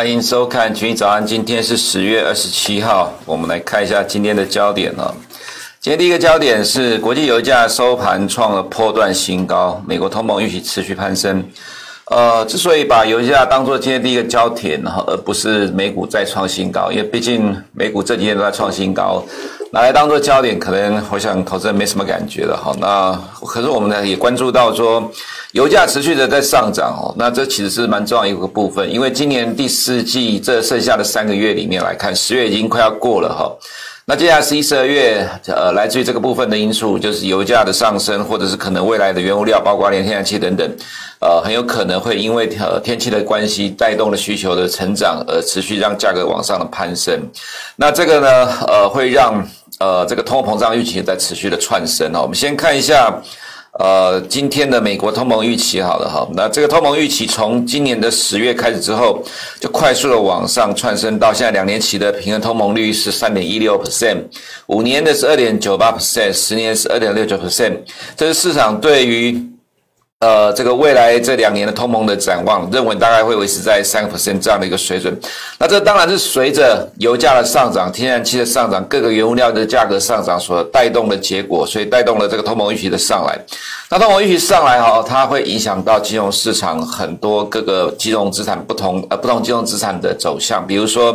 欢迎收看《群益早安》，今天是十月二十七号，我们来看一下今天的焦点啊。今天第一个焦点是国际油价收盘创了破段新高，美国通膨预期持续攀升。呃，之所以把油价当作今天第一个焦点，而不是美股再创新高，因为毕竟美股这几天都在创新高。拿来当做焦点，可能我想投资人没什么感觉了哈。那可是我们呢也关注到说，油价持续的在上涨哦。那这其实是蛮重要一个部分，因为今年第四季这剩下的三个月里面来看，十月已经快要过了哈。那接下来十一、十二月，呃，来自于这个部分的因素，就是油价的上升，或者是可能未来的原物料，包括连天然气等等，呃，很有可能会因为呃天气的关系，带动了需求的成长，而持续让价格往上的攀升。那这个呢，呃，会让呃这个通货膨胀预期在持续的窜升哦。我们先看一下。呃，今天的美国通膨预期好了哈，那这个通膨预期从今年的十月开始之后，就快速的往上窜升，到现在两年期的平衡通膨率是三点一六 percent，五年的是二点九八 percent，十年是二点六九 percent，这是市场对于。呃，这个未来这两年的通膨的展望，认为大概会维持在三个 percent 这样的一个水准。那这当然是随着油价的上涨、天然气的上涨、各个原物料的价格上涨所带动的结果，所以带动了这个通膨预期的上来。那通膨预期上来哈，它会影响到金融市场很多各个金融资产不同呃不同金融资产的走向，比如说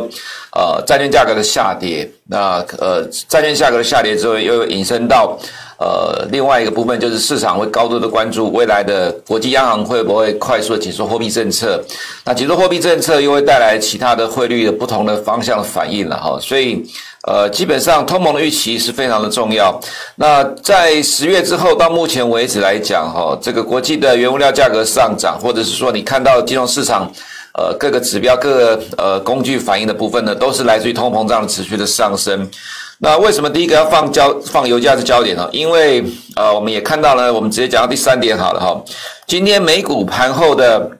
呃债券价格的下跌，那呃债券价格的下跌之后又引申到。呃，另外一个部分就是市场会高度的关注未来的国际央行会不会快速的紧缩货币政策，那紧缩货币政策又会带来其他的汇率的不同的方向的反应了哈，所以呃，基本上通膨的预期是非常的重要。那在十月之后到目前为止来讲哈，这个国际的原物料价格上涨，或者是说你看到金融市场呃各个指标各个呃工具反应的部分呢，都是来自于通膨胀持续的上升。那为什么第一个要放焦放油价的焦点呢？因为呃，我们也看到了，我们直接讲到第三点好了哈。今天美股盘后的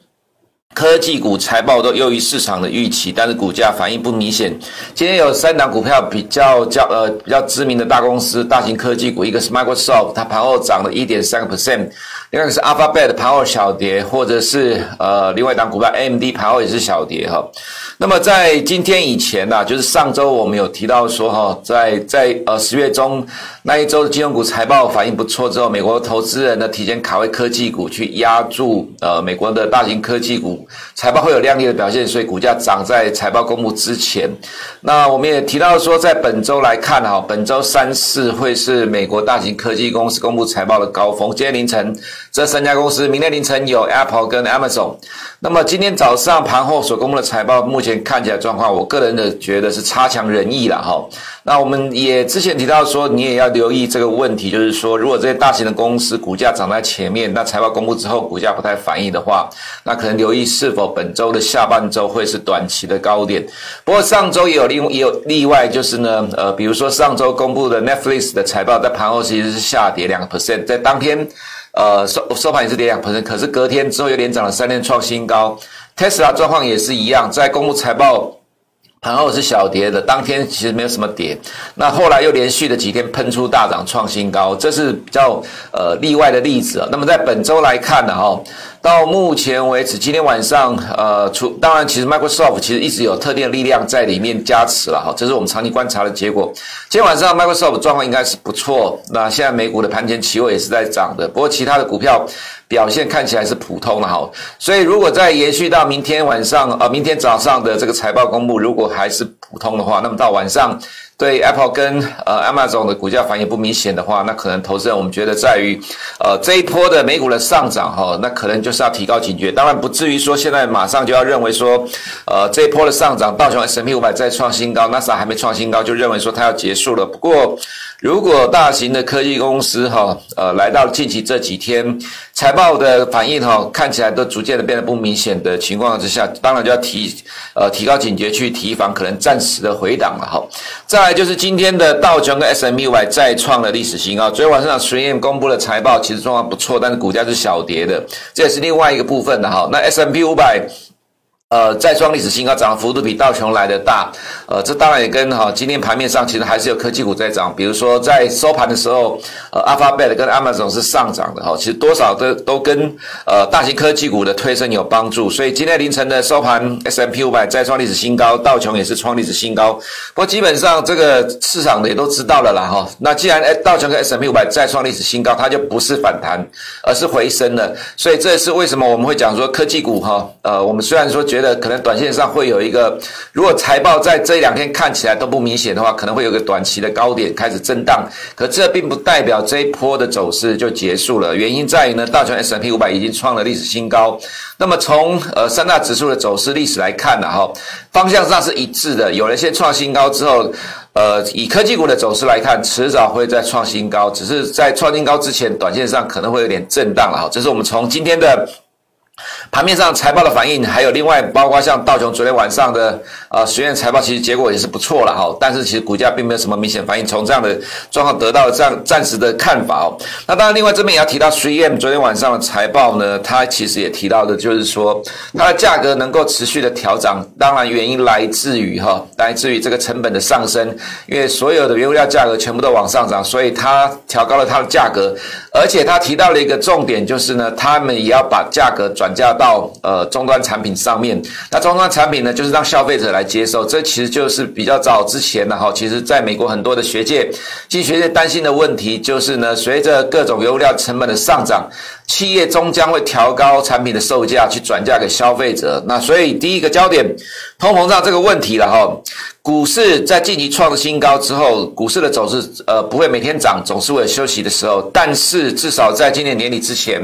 科技股财报都优于市场的预期，但是股价反应不明显。今天有三档股票比较较呃比较知名的大公司、大型科技股，一个是 Microsoft，它盘后涨了一点三个 percent。另外一个是 Alphabet 盘后小跌，或者是呃另外一档股票 AMD 盘后也是小跌哈。那么在今天以前呢、啊，就是上周我们有提到说哈，在在呃十月中那一周的金融股财报反应不错之后，美国投资人呢提前卡位科技股去压住呃美国的大型科技股财报会有亮丽的表现，所以股价涨在财报公布之前。那我们也提到说，在本周来看哈，本周三四会是美国大型科技公司公布财报的高峰，今天凌晨。这三家公司明天凌晨有 Apple 跟 Amazon。那么今天早上盘后所公布的财报，目前看起来状况，我个人的觉得是差强人意了哈。那我们也之前提到说，你也要留意这个问题，就是说，如果这些大型的公司股价涨在前面，那财报公布之后股价不太反应的话，那可能留意是否本周的下半周会是短期的高点。不过上周也有另也有例外，就是呢，呃，比如说上周公布的 Netflix 的财报，在盘后其实是下跌两个 percent，在当天。呃，收收盘也是跌两分可是隔天之后又连涨了三天，创新高。Tesla 状况也是一样，在公布财报盘后是小跌的，当天其实没有什么跌，那后来又连续的几天喷出大涨，创新高，这是比较呃例外的例子啊。那么在本周来看呢，哈。到目前为止，今天晚上，呃，除当然，其实 Microsoft 其实一直有特定的力量在里面加持了哈，这是我们长期观察的结果。今天晚上 Microsoft 状况应该是不错，那现在美股的盘前期货也是在涨的，不过其他的股票表现看起来是普通的哈，所以如果再延续到明天晚上，呃，明天早上的这个财报公布，如果还是普通的话，那么到晚上。对 Apple 跟呃 Amazon 的股价反应不明显的话，那可能投资人我们觉得在于，呃这一波的美股的上涨哈，那可能就是要提高警觉。当然不至于说现在马上就要认为说，呃这一波的上涨，道琼 S&P 五百再创新高，纳斯达克还没创新高就认为说它要结束了。不过如果大型的科技公司哈，呃来到近期这几天财报的反应哈，看起来都逐渐的变得不明显的情况之下，当然就要提呃提高警觉去提防可能暂时的回档了哈。再来就是今天的道琼跟 S&P 500再创了历史新高。昨天晚上 3M 公布了财报，其实状况不错，但是股价是小跌的，这也是另外一个部分的哈。那 S M P 500呃，再创历史新高，涨幅度比道琼来的大。呃，这当然也跟哈今天盘面上其实还是有科技股在涨，比如说在收盘的时候，呃，Alphabet 跟 Amazon 是上涨的哈，其实多少都都跟呃大型科技股的推升有帮助。所以今天凌晨的收盘，S&P 500再创历史新高，道琼也是创历史新高。不过基本上这个市场的也都知道了啦哈。那既然道琼跟 S&P 500再创历史新高，它就不是反弹，而是回升了。所以这也是为什么我们会讲说科技股哈，呃，我们虽然说觉觉得可能短线上会有一个，如果财报在这两天看起来都不明显的话，可能会有个短期的高点开始震荡。可这并不代表这一波的走势就结束了。原因在于呢，道琼 S&P 五百已经创了历史新高。那么从呃三大指数的走势历史来看呢，哈，方向上是一致的。有了些创新高之后，呃，以科技股的走势来看，迟早会再创新高，只是在创新高之前，短线上可能会有点震荡了哈。这是我们从今天的。盘面上财报的反应，还有另外包括像道琼昨天晚上的呃实验财报，其实结果也是不错了哈。但是其实股价并没有什么明显反应，从这样的状况得到这样暂时的看法哦。那当然，另外这边也要提到 3M 昨天晚上的财报呢，它其实也提到的就是说它的价格能够持续的调涨，当然原因来自于哈，来自于这个成本的上升，因为所有的原物料价格全部都往上涨，所以它调高了它的价格，而且他提到了一个重点，就是呢，他们也要把价格转嫁到。呃终端产品上面，那终端产品呢，就是让消费者来接受，这其实就是比较早之前的哈。其实在美国很多的学界，经济学界担心的问题就是呢，随着各种油料成本的上涨，企业终将会调高产品的售价去转嫁给消费者。那所以第一个焦点，通膨胀这个问题了哈。股市在近期创新高之后，股市的走势呃不会每天涨，总是会有休息的时候。但是至少在今年年底之前。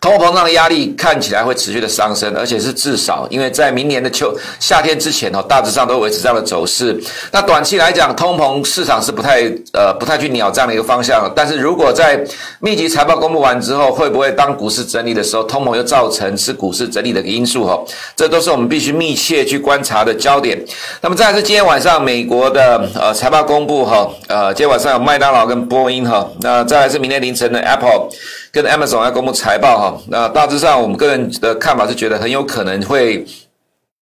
通货膨胀的压力看起来会持续的上升，而且是至少，因为在明年的秋夏天之前哦，大致上都维持这样的走势。那短期来讲，通膨市场是不太呃不太去鸟这样的一个方向。但是如果在密集财报公布完之后，会不会当股市整理的时候，通膨又造成是股市整理的因素哈？这都是我们必须密切去观察的焦点。那么再来是今天晚上美国的呃财报公布哈，呃今天晚上有麦当劳跟波音哈，那再来是明天凌晨的 Apple。跟 Amazon 要公布财报哈，那大致上我们个人的看法是觉得很有可能会。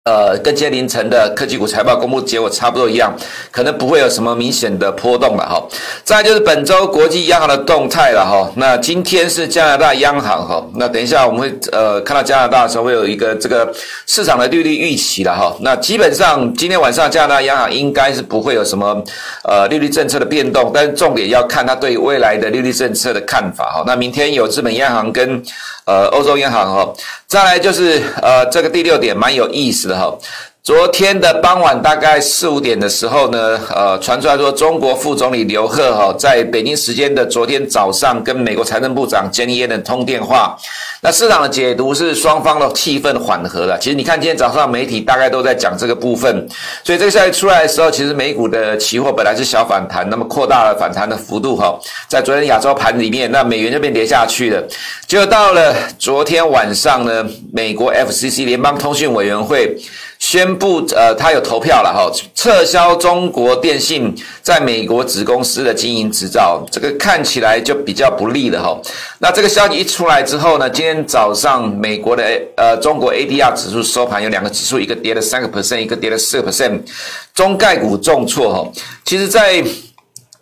呃，跟今天凌晨的科技股财报公布结果差不多一样，可能不会有什么明显的波动了哈。再就是本周国际央行的动态了哈。那今天是加拿大央行哈，那等一下我们会呃看到加拿大的时候会有一个这个市场的利率预期了哈。那基本上今天晚上加拿大央行应该是不会有什么呃利率政策的变动，但是重点要看他对未来的利率政策的看法哈。那明天有日本央行跟呃欧洲央行哈。再来就是呃这个第六点蛮有意思的。哦，昨天的傍晚大概四五点的时候呢，呃，传出来说中国副总理刘鹤哈，在北京时间的昨天早上跟美国财政部长珍妮耶伦通电话。那市场的解读是双方的气氛缓和了。其实你看今天早上媒体大概都在讲这个部分，所以这个消息出来的时候，其实美股的期货本来是小反弹，那么扩大了反弹的幅度哈，在昨天亚洲盘里面，那美元就变跌下去了。就到了昨天晚上呢，美国 FCC 联邦通讯委员会。宣布，呃，他有投票了哈，撤销中国电信在美国子公司的经营执照，这个看起来就比较不利了哈。那这个消息一出来之后呢，今天早上美国的呃中国 ADR 指数收盘有两个指数，一个跌了三个 percent，一个跌了四个 percent，中概股重挫哈。其实，在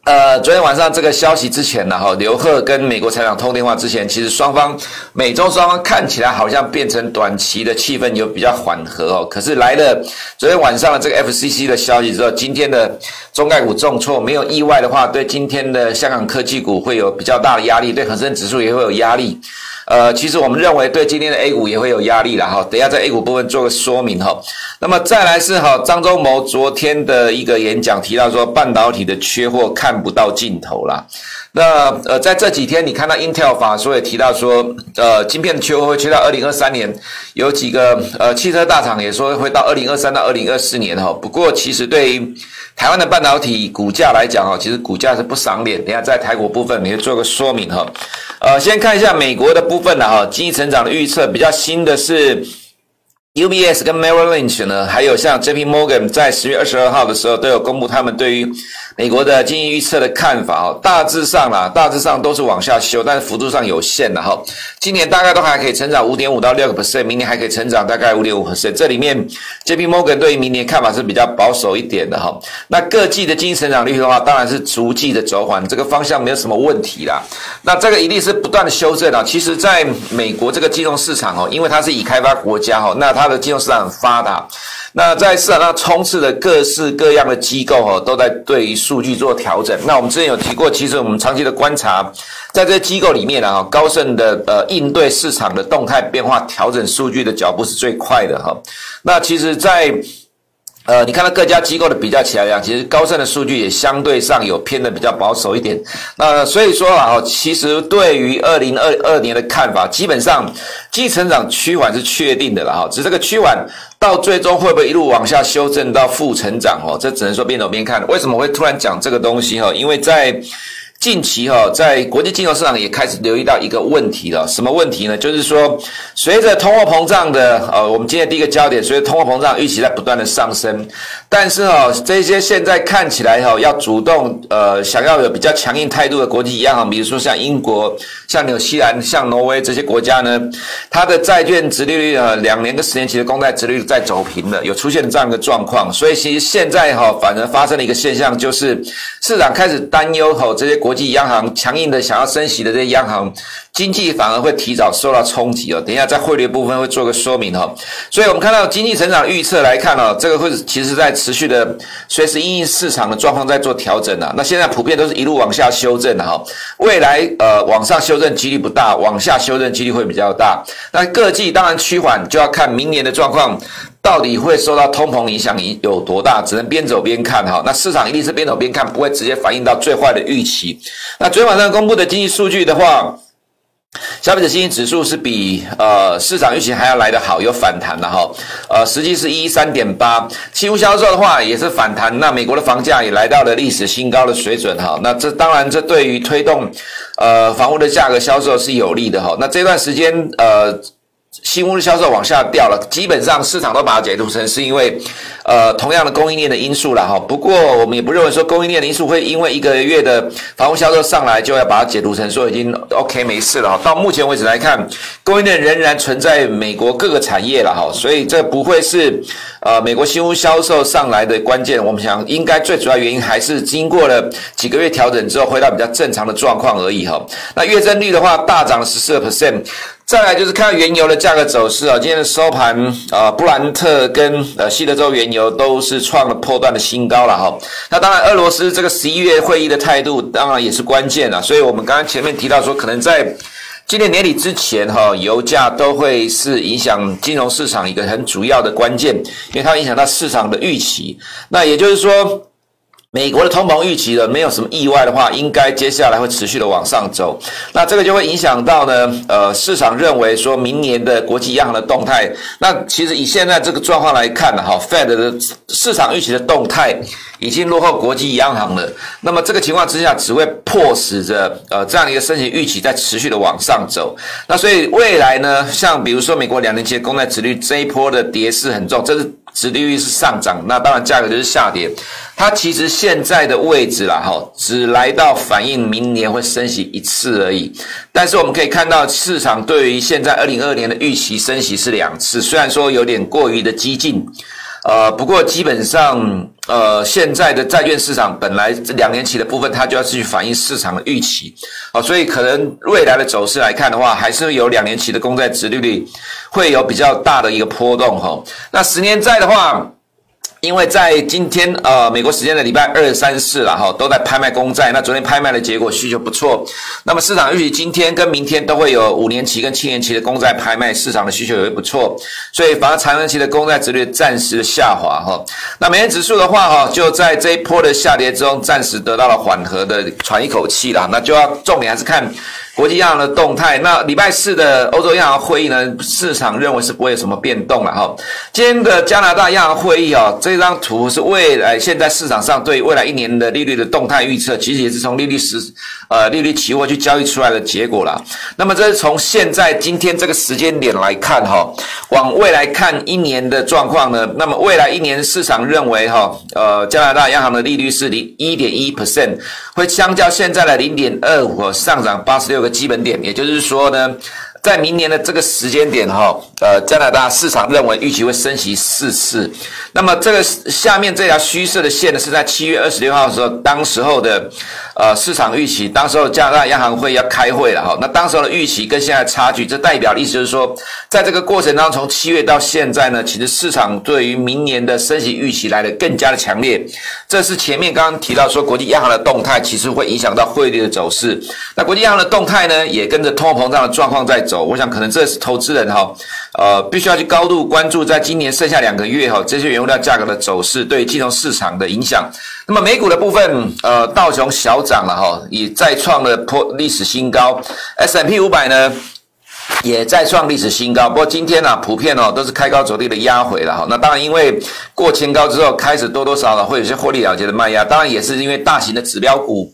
呃，昨天晚上这个消息之前呢，哈，刘鹤跟美国财长通电话之前，其实双方美中双方看起来好像变成短期的气氛有比较缓和哦。可是来了昨天晚上的这个 FCC 的消息之后，今天的中概股重挫，没有意外的话，对今天的香港科技股会有比较大的压力，对恒生指数也会有压力。呃，其实我们认为对今天的 A 股也会有压力了哈。等下在 A 股部分做个说明哈。那么再来是哈，张忠谋昨天的一个演讲提到说，半导体的缺货看不到尽头了。那呃，在这几天你看到 Intel 法说也提到说，呃，晶片的缺货会缺到二零二三年，有几个呃汽车大厂也说会到二零二三到二零二四年哈。不过其实对于台湾的半导体股价来讲哈，其实股价是不赏脸。等一下在台股部分，你会做个说明哈。呃，先看一下美国的部分了哈，经济成长的预测比较新的是。UBS 跟 Merrill Lynch 呢，还有像 JP Morgan 在十月二十二号的时候都有公布他们对于美国的经济预测的看法哦，大致上啦，大致上都是往下修，但是幅度上有限的哈。今年大概都还可以成长五点五到六个 percent，明年还可以成长大概五点五 percent。这里面 JP Morgan 对于明年看法是比较保守一点的哈。那各季的经济成长率的话，当然是逐季的走缓，这个方向没有什么问题啦。那这个一定是不断的修正啊。其实，在美国这个金融市场哦，因为它是已开发国家哈，那它它的金融市场很发达，那在市场上充斥的各式各样的机构哦，都在对于数据做调整。那我们之前有提过，其实我们长期的观察，在这些机构里面啊，高盛的呃应对市场的动态变化、调整数据的脚步是最快的哈。那其实，在呃，你看到各家机构的比较起来讲，其实高盛的数据也相对上有偏的比较保守一点。那所以说啊，其实对于二零二二年的看法，基本上经济成长趋缓是确定的了哈。只是这个趋缓到最终会不会一路往下修正到负成长哦？这只能说边走边看。为什么会突然讲这个东西哈？因为在近期哈，在国际金融市场也开始留意到一个问题了，什么问题呢？就是说，随着通货膨胀的呃，我们今天第一个焦点，随着通货膨胀预期在不断的上升，但是哈，这些现在看起来哈，要主动呃，想要有比较强硬态度的国际央行，比如说像英国、像纽西兰、像挪威这些国家呢，它的债券殖利率呃，两年跟十年期的公债殖利率在走平了，有出现这样一个状况，所以其实现在哈，反而发生了一个现象，就是市场开始担忧哈，这些国际央行强硬的想要升息的这些央行，经济反而会提早受到冲击哦。等一下在汇率部分会做个说明哈。所以我们看到经济成长预测来看哦，这个会其实在持续的随时因应市场的状况在做调整啊。那现在普遍都是一路往下修正的哈。未来呃往上修正几率不大，往下修正几率会比较大。那各季当然趋缓就要看明年的状况。到底会受到通膨影响有多大？只能边走边看哈。那市场一定是边走边看，不会直接反映到最坏的预期。那昨天晚上公布的经济数据的话，消费者信心指数是比呃市场预期还要来得好，有反弹的哈。呃，实际是一三点八。期货销售的话也是反弹。那美国的房价也来到了历史新高的水准哈。那这当然这对于推动呃房屋的价格销售是有利的哈。那这段时间呃。新屋的销售往下掉了，基本上市场都把它解读成是因为，呃，同样的供应链的因素了哈。不过我们也不认为说供应链的因素会因为一个月的房屋销售上来就要把它解读成说已经 OK 没事了。到目前为止来看，供应链仍然存在美国各个产业了哈，所以这不会是呃美国新屋销售上来的关键。我们想应该最主要原因还是经过了几个月调整之后回到比较正常的状况而已哈。那月增率的话大涨了十四个 percent。再来就是看原油的价格走势啊，今天的收盘啊，布兰特跟呃西德州原油都是创了破段的新高了哈。那当然，俄罗斯这个十一月会议的态度当然也是关键了，所以我们刚刚前面提到说，可能在今年年底之前哈，油价都会是影响金融市场一个很主要的关键，因为它影响到市场的预期。那也就是说。美国的通膨预期的没有什么意外的话，应该接下来会持续的往上走。那这个就会影响到呢，呃，市场认为说明年的国际央行的动态。那其实以现在这个状况来看呢，哈，Fed 的市场预期的动态已经落后国际央行了。那么这个情况之下，只会迫使着呃这样一个升息预期在持续的往上走。那所以未来呢，像比如说美国两年期的公债殖率这一波的跌势很重，这是。殖利率是上涨，那当然价格就是下跌。它其实现在的位置啦，哈，只来到反映明年会升息一次而已。但是我们可以看到，市场对于现在二零二二年的预期升息是两次，虽然说有点过于的激进。呃，不过基本上，呃，现在的债券市场本来这两年期的部分，它就要去反映市场的预期，啊、所以可能未来的走势来看的话，还是有两年期的公债殖利率会有比较大的一个波动，哈、那十年债的话。因为在今天，呃，美国时间的礼拜二、三、四了哈，都在拍卖公债。那昨天拍卖的结果需求不错，那么市场预期今天跟明天都会有五年期跟七年期的公债拍卖，市场的需求也会不错，所以反而长年期的公债殖率暂时的下滑哈。那美元指数的话哈，就在这一波的下跌中暂时得到了缓和的喘一口气了。那就要重点还是看。国际央行的动态。那礼拜四的欧洲央行会议呢，市场认为是不会有什么变动了哈。今天的加拿大央行会议啊，这张图是未来现在市场上对未来一年的利率的动态预测，其实也是从利率时呃利率期货去交易出来的结果了。那么这是从现在今天这个时间点来看哈，往未来看一年的状况呢，那么未来一年市场认为哈，呃加拿大央行的利率是零一点一 percent，会相较现在的零点二五上涨八十六个基本点，也就是说呢。在明年的这个时间点，哈，呃，加拿大市场认为预期会升息四次。那么这个下面这条虚设的线呢，是在七月二十六号的时候，当时候的呃市场预期，当时候加拿大央行会要开会了，哈。那当时候的预期跟现在差距，这代表的意思是说，在这个过程当中，从七月到现在呢，其实市场对于明年的升息预期来的更加的强烈。这是前面刚刚提到说，国际央行的动态其实会影响到汇率的走势。那国际央行的动态呢，也跟着通货膨胀的状况在走。我想可能这是投资人哈，呃，必须要去高度关注，在今年剩下两个月哈，这些原物料价格的走势对金融市场的影响。那么美股的部分，呃，道琼小涨了哈，也再创了破历史新高 S M P 五百呢也再创历史新高。不过今天呢、啊，普遍哦都是开高走低的压回了哈。那当然，因为过前高之后，开始多多少少会有些获利了结的卖压。当然，也是因为大型的指标股。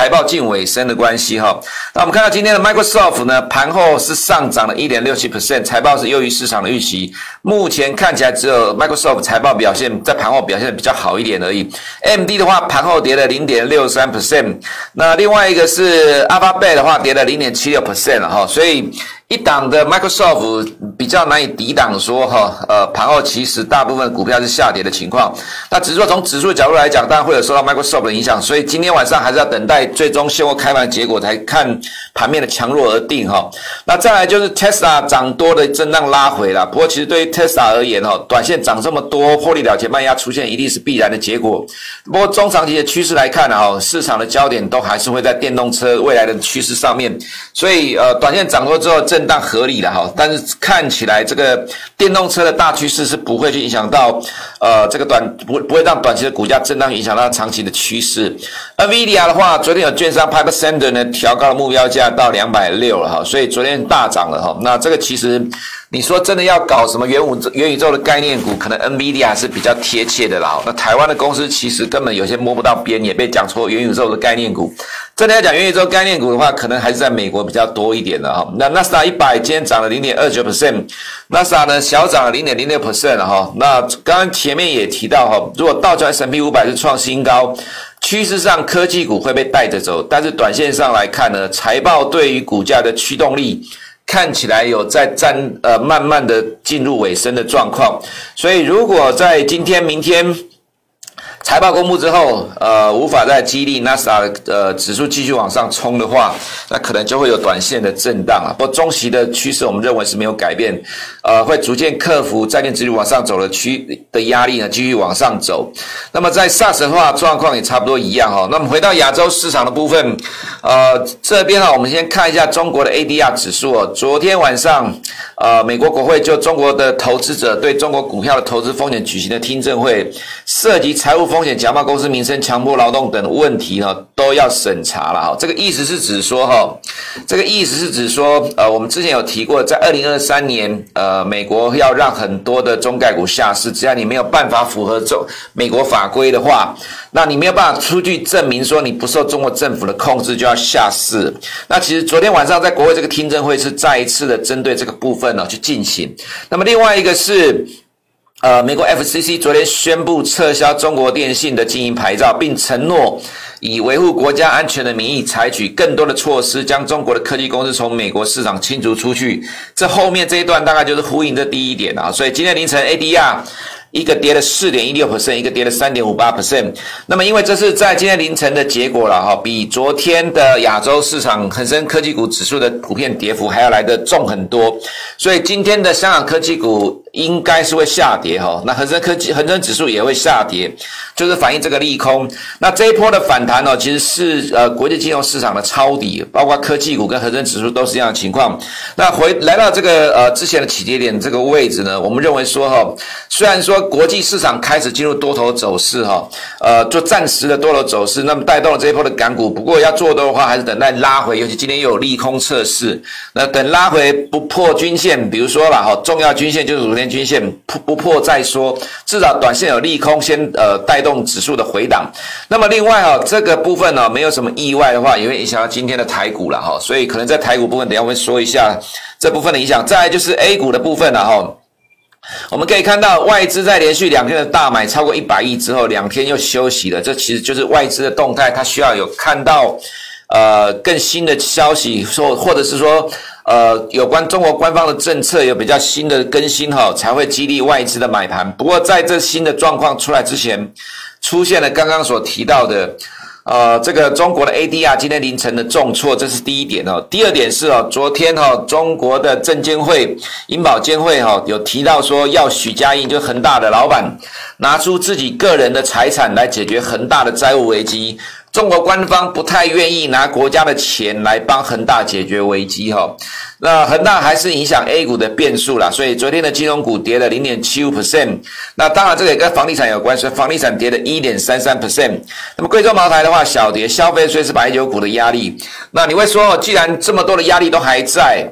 财报近尾声的关系哈，那我们看到今天的 Microsoft 呢，盘后是上涨了一点六七 percent，财报是优于市场的预期。目前看起来只有 Microsoft 财报表现在盘后表现的比较好一点而已。MD 的话，盘后跌了零点六三 percent，那另外一个是 Alphabet 的话，跌了零点七六 percent 了哈，所以。一档的 Microsoft 比较难以抵挡，说哈，呃，盘后其实大部分股票是下跌的情况。那只是说从指数角度来讲，当然会有受到 Microsoft 的影响，所以今天晚上还是要等待最终现货开盘结果才看盘面的强弱而定哈。那再来就是 Tesla 涨多的震荡拉回了，不过其实对于 Tesla 而言哈，短线涨这么多，获利了结卖压出现一定是必然的结果。不过中长期的趋势来看呢，哈，市场的焦点都还是会在电动车未来的趋势上面，所以呃，短线涨多之后，震荡合理的哈，但是看起来这个电动车的大趋势是不会去影响到，呃，这个短不不会让短期的股价震荡影响到长期的趋势。那 VDR 的话，昨天有券商 Piper s a n d e r 呢调高了目标价到两百六了哈，所以昨天大涨了哈。那这个其实。你说真的要搞什么元宇宙、元宇宙的概念股，可能 NVIDIA 是比较贴切的啦。那台湾的公司其实根本有些摸不到边，也被讲错元宇宙的概念股。真的要讲元宇宙概念股的话，可能还是在美国比较多一点的哈。那纳斯达一百今天涨了零点二九 percent，纳斯达呢小涨了零点零六 percent 哈。那刚刚前面也提到哈，如果道琼 S&P 五百是创新高，趋势上科技股会被带着走，但是短线上来看呢，财报对于股价的驱动力。看起来有在站呃，慢慢的进入尾声的状况，所以如果在今天、明天。财报公布之后，呃，无法再激励纳斯达呃指数继续往上冲的话，那可能就会有短线的震荡啊。不过中期的趋势，我们认为是没有改变，呃，会逐渐克服债券指数往上走的区的压力呢，继续往上走。那么在 SARS 的话，状况也差不多一样哈。那么回到亚洲市场的部分，呃，这边哈，我们先看一下中国的 ADR 指数哦。昨天晚上，呃，美国国会就中国的投资者对中国股票的投资风险举行的听证会，涉及财务。风险假冒公司名称、强迫劳动等问题呢，都要审查了哈。这个意思是指说哈，这个意思是指说，呃，我们之前有提过，在二零二三年，呃，美国要让很多的中概股下市，只要你没有办法符合中美国法规的话，那你没有办法出具证明说你不受中国政府的控制，就要下市。那其实昨天晚上在国会这个听证会是再一次的针对这个部分呢去进行。那么另外一个是。呃，美国 FCC 昨天宣布撤销中国电信的经营牌照，并承诺以维护国家安全的名义，采取更多的措施，将中国的科技公司从美国市场清除出去。这后面这一段大概就是呼应这第一点啊。所以今天凌晨 ADR。一个跌了四点一六 percent，一个跌了三点五八 percent。那么，因为这是在今天凌晨的结果了哈，比昨天的亚洲市场恒生科技股指数的普遍跌幅还要来得重很多。所以今天的香港科技股应该是会下跌哈，那恒生科技、恒生指数也会下跌，就是反映这个利空。那这一波的反弹呢，其实是呃国际金融市场的抄底，包括科技股跟恒生指数都是这样的情况。那回来到这个呃之前的起跌点这个位置呢，我们认为说哈，虽然说国际市场开始进入多头走势哈，呃就暂时的多头走势，那么带动了这一波的港股。不过要做多的话，还是等待拉回，尤其今天又有利空测试，那等拉回不破均线，比如说了哈，重要均线就是天均线不不破再说，至少短线有利空先呃带动指数的回档。那么另外哈，这个部分呢没有什么意外的话，也会影响到今天的台股了哈。所以可能在台股部分，等下我会说一下这部分的影响。再来就是 A 股的部分了哈，我们可以看到外资在连续两天的大买超过一百亿之后，两天又休息了，这其实就是外资的动态，它需要有看到呃更新的消息，说或者是说。呃，有关中国官方的政策有比较新的更新哈，才会激励外资的买盘。不过在这新的状况出来之前，出现了刚刚所提到的，呃，这个中国的 ADR 今天凌晨的重挫，这是第一点哦。第二点是哦，昨天哈中国的证监会、银保监会哈有提到说要许家印就恒大的老板拿出自己个人的财产来解决恒大的债务危机。中国官方不太愿意拿国家的钱来帮恒大解决危机哈，那恒大还是影响 A 股的变数啦，所以昨天的金融股跌了零点七五 percent，那当然这个也跟房地产有关，所以房地产跌了一点三三 percent。那么贵州茅台的话小跌，消费税是白酒股的压力。那你会说，既然这么多的压力都还在？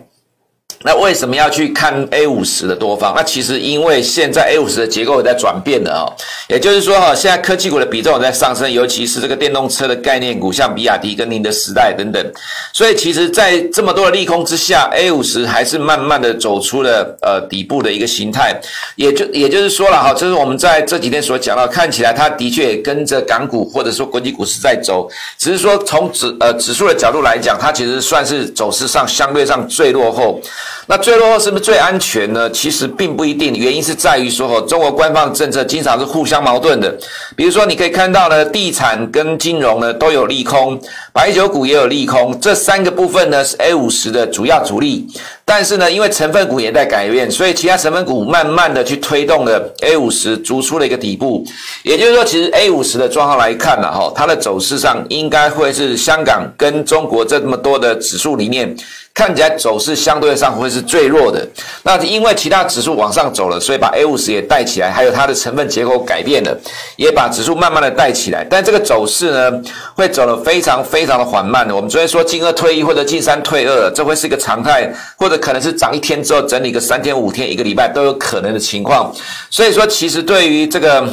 那为什么要去看 A 五十的多方？那其实因为现在 A 五十的结构也在转变了啊，也就是说哈，现在科技股的比重也在上升，尤其是这个电动车的概念股，像比亚迪跟宁德时代等等。所以其实，在这么多的利空之下，A 五十还是慢慢的走出了呃底部的一个形态。也就也就是说了哈，这是我们在这几天所讲到，看起来它的确也跟着港股或者说国际股市在走，只是说从指呃指数的角度来讲，它其实算是走势上相对上最落后。那最落后是不是最安全呢？其实并不一定，原因是在于说，中国官方的政策经常是互相矛盾的。比如说，你可以看到呢，地产跟金融呢都有利空，白酒股也有利空，这三个部分呢是 A 五十的主要主力。但是呢，因为成分股也在改变，所以其他成分股慢慢的去推动了 A 五十逐出了一个底部。也就是说，其实 A 五十的状况来看呢，哈，它的走势上应该会是香港跟中国这么多的指数里面，看起来走势相对上会是最弱的。那因为其他指数往上走了，所以把 A 五十也带起来，还有它的成分结构改变了，也把指数慢慢的带起来。但这个走势呢，会走得非常非常的缓慢的。我们昨天说进二退一或者进三退二，这会是一个常态，或者。可能是涨一天之后整理个三天五天一个礼拜都有可能的情况，所以说其实对于这个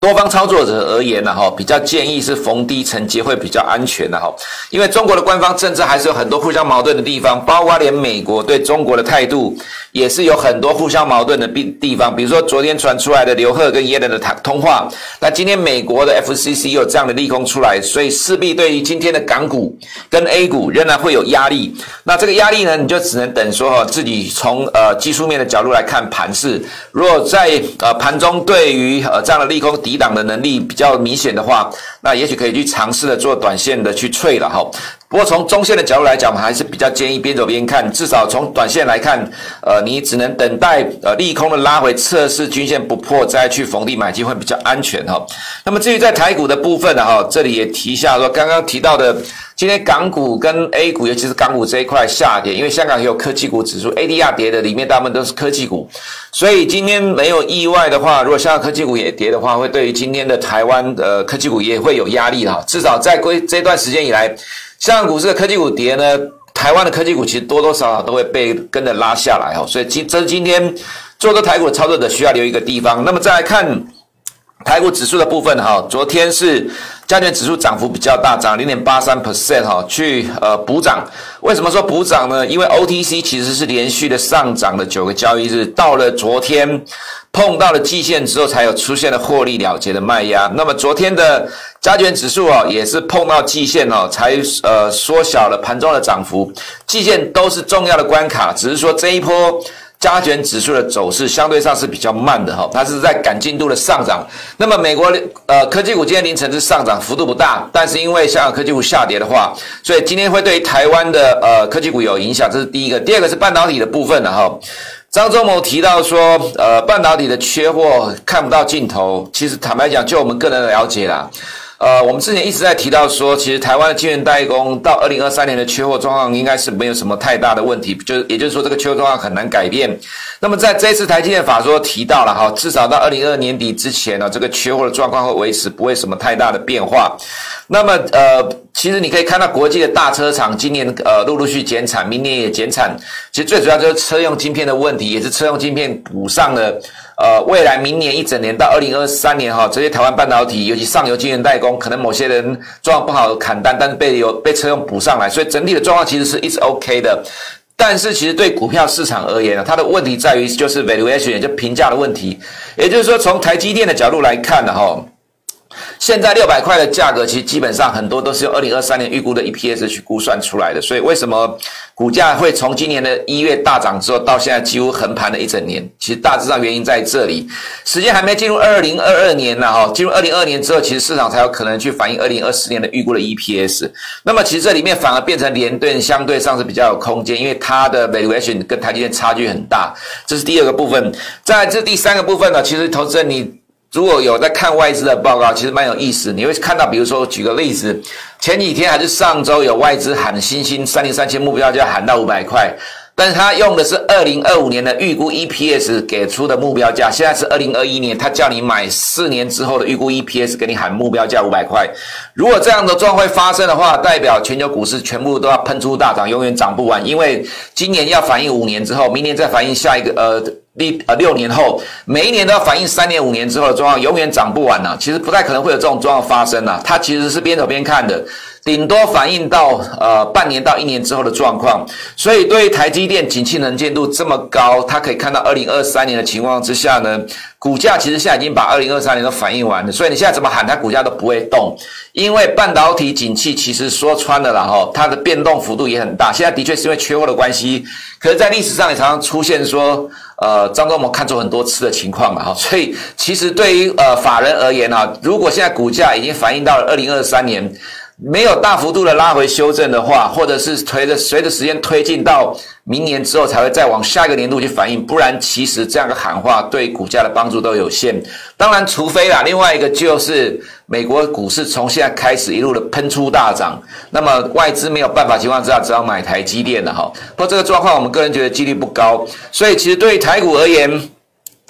多方操作者而言呢，哈，比较建议是逢低承接会比较安全的哈，因为中国的官方政策还是有很多互相矛盾的地方，包括连美国对中国的态度也是有很多互相矛盾的地地方，比如说昨天传出来的刘鹤跟耶伦的谈通话，那今天美国的 FCC 有这样的利空出来，所以势必对于今天的港股跟 A 股仍然会有压力，那这个压力呢，你就只能等说哈，自己从呃技术面的角度来看盘势，如果在呃盘中对于呃这样的利空，抵挡的能力比较明显的话，那也许可以去尝试的做短线的去脆了哈。不过从中线的角度来讲，我们还是比较建议边走边看。至少从短线来看，呃，你只能等待呃利空的拉回测试均线不破，再去逢低买进会比较安全哈。那么至于在台股的部分呢哈，这里也提一下说，刚刚提到的。今天港股跟 A 股，尤其是港股这一块下跌，因为香港也有科技股指数，ADR 跌的里面大部分都是科技股，所以今天没有意外的话，如果香港科技股也跌的话，会对于今天的台湾的科技股也会有压力哈。至少在归这段时间以来，香港股市的科技股跌呢，台湾的科技股其实多多少少都会被跟着拉下来哦。所以今这是今天做多台股操作者需要留一个地方。那么再来看台股指数的部分哈，昨天是。加权指数涨幅比较大，涨零点八三 percent 哈，去呃补涨。为什么说补涨呢？因为 OTC 其实是连续的上涨了九个交易日，到了昨天碰到了季线之后，才有出现了获利了结的卖压。那么昨天的加权指数啊，也是碰到季线哦，才呃缩小了盘中的涨幅。季线都是重要的关卡，只是说这一波。加权指数的走势相对上是比较慢的哈，它是在赶进度的上涨。那么美国呃科技股今天凌晨是上涨幅度不大，但是因为香港科技股下跌的话，所以今天会对台湾的呃科技股有影响，这是第一个。第二个是半导体的部分的哈。张忠谋提到说，呃，半导体的缺货看不到尽头。其实坦白讲，就我们个人的了解啦。呃，我们之前一直在提到说，其实台湾的晶圆代工到二零二三年的缺货状况应该是没有什么太大的问题，就也就是说这个缺货状况很难改变。那么在这次台积电法说提到了哈，至少到二零二二年底之前呢，这个缺货的状况会维持，不会什么太大的变化。那么呃，其实你可以看到国际的大车厂今年呃陆陆续减产，明年也减产，其实最主要就是车用晶片的问题，也是车用晶片补上了。呃，未来明年一整年到二零二三年哈，这些台湾半导体，尤其上游晶圆代工，可能某些人状况不好砍单，但是被有被车用补上来，所以整体的状况其实是一直 OK 的。但是其实对股票市场而言呢，它的问题在于就是 valuation，就评价的问题。也就是说，从台积电的角度来看呢，哈。现在六百块的价格，其实基本上很多都是用二零二三年预估的 EPS 去估算出来的。所以为什么股价会从今年的一月大涨之后，到现在几乎横盘了一整年？其实大致上原因在这里。时间还没进入二零二二年呢，哈，进入二零二二年之后，其实市场才有可能去反映二零二四年的预估的 EPS。那么其实这里面反而变成联电相对上是比较有空间，因为它的 valuation 跟台积电差距很大。这是第二个部分。在这第三个部分呢，其实投资人你。如果有在看外资的报告，其实蛮有意思。你会看到，比如说，举个例子，前几天还是上周有外资喊新兴三零三千目标价喊到五百块。但是他用的是二零二五年的预估 EPS 给出的目标价，现在是二零二一年，他叫你买四年之后的预估 EPS，给你喊目标价五百块。如果这样的状况会发生的话，代表全球股市全部都要喷出大涨，永远涨不完，因为今年要反映五年之后，明年再反映下一个呃六呃六年后，每一年都要反映三年五年之后的状况，永远涨不完呐、啊。其实不太可能会有这种状况发生呐、啊，它其实是边走边看的。顶多反映到呃半年到一年之后的状况，所以对于台积电景气能见度这么高，它可以看到二零二三年的情况之下呢，股价其实现在已经把二零二三年都反映完了，所以你现在怎么喊它股价都不会动，因为半导体景气其实说穿了啦哈，它的变动幅度也很大。现在的确是因为缺货的关系，可是在历史上也常常出现说，呃张忠谋看错很多次的情况嘛哈，所以其实对于呃法人而言啊，如果现在股价已经反映到了二零二三年。没有大幅度的拉回修正的话，或者是随着随着时间推进到明年之后才会再往下一个年度去反映，不然其实这样的喊话对股价的帮助都有限。当然，除非啦，另外一个就是美国股市从现在开始一路的喷出大涨，那么外资没有办法情况之下，只好买台积电了哈。不过这个状况我们个人觉得几率不高，所以其实对于台股而言。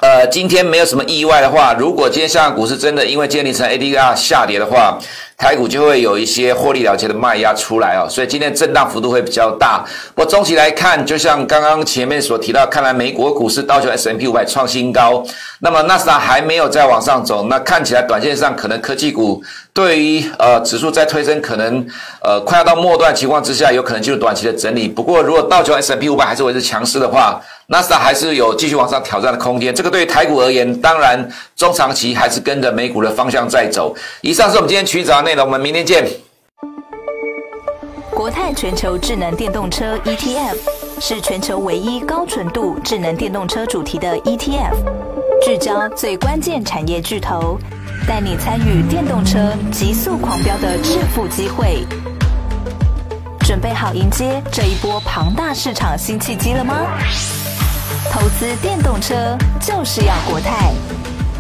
呃，今天没有什么意外的话，如果今天香港股市真的因为建立成 ADR 下跌的话，台股就会有一些获利了结的卖压出来哦，所以今天震荡幅度会比较大。不过中期来看，就像刚刚前面所提到，看来美国股市道琼 S M P 五百创新高，那么纳斯达还没有再往上走，那看起来短线上可能科技股对于呃指数在推升，可能呃快要到末段情况之下，有可能进入短期的整理。不过如果道琼 S M P 五百还是维持强势的话，纳斯达还是有继续往上挑战的空间，这个对于台股而言，当然中长期还是跟着美股的方向在走。以上是我们今天取早的内容，我们明天见。国泰全球智能电动车 ETF 是全球唯一高纯度智能电动车主题的 ETF，聚焦最关键产业巨头，带你参与电动车急速狂飙的致富机会。准备好迎接这一波庞大市场新契机了吗？投资电动车就是要国泰，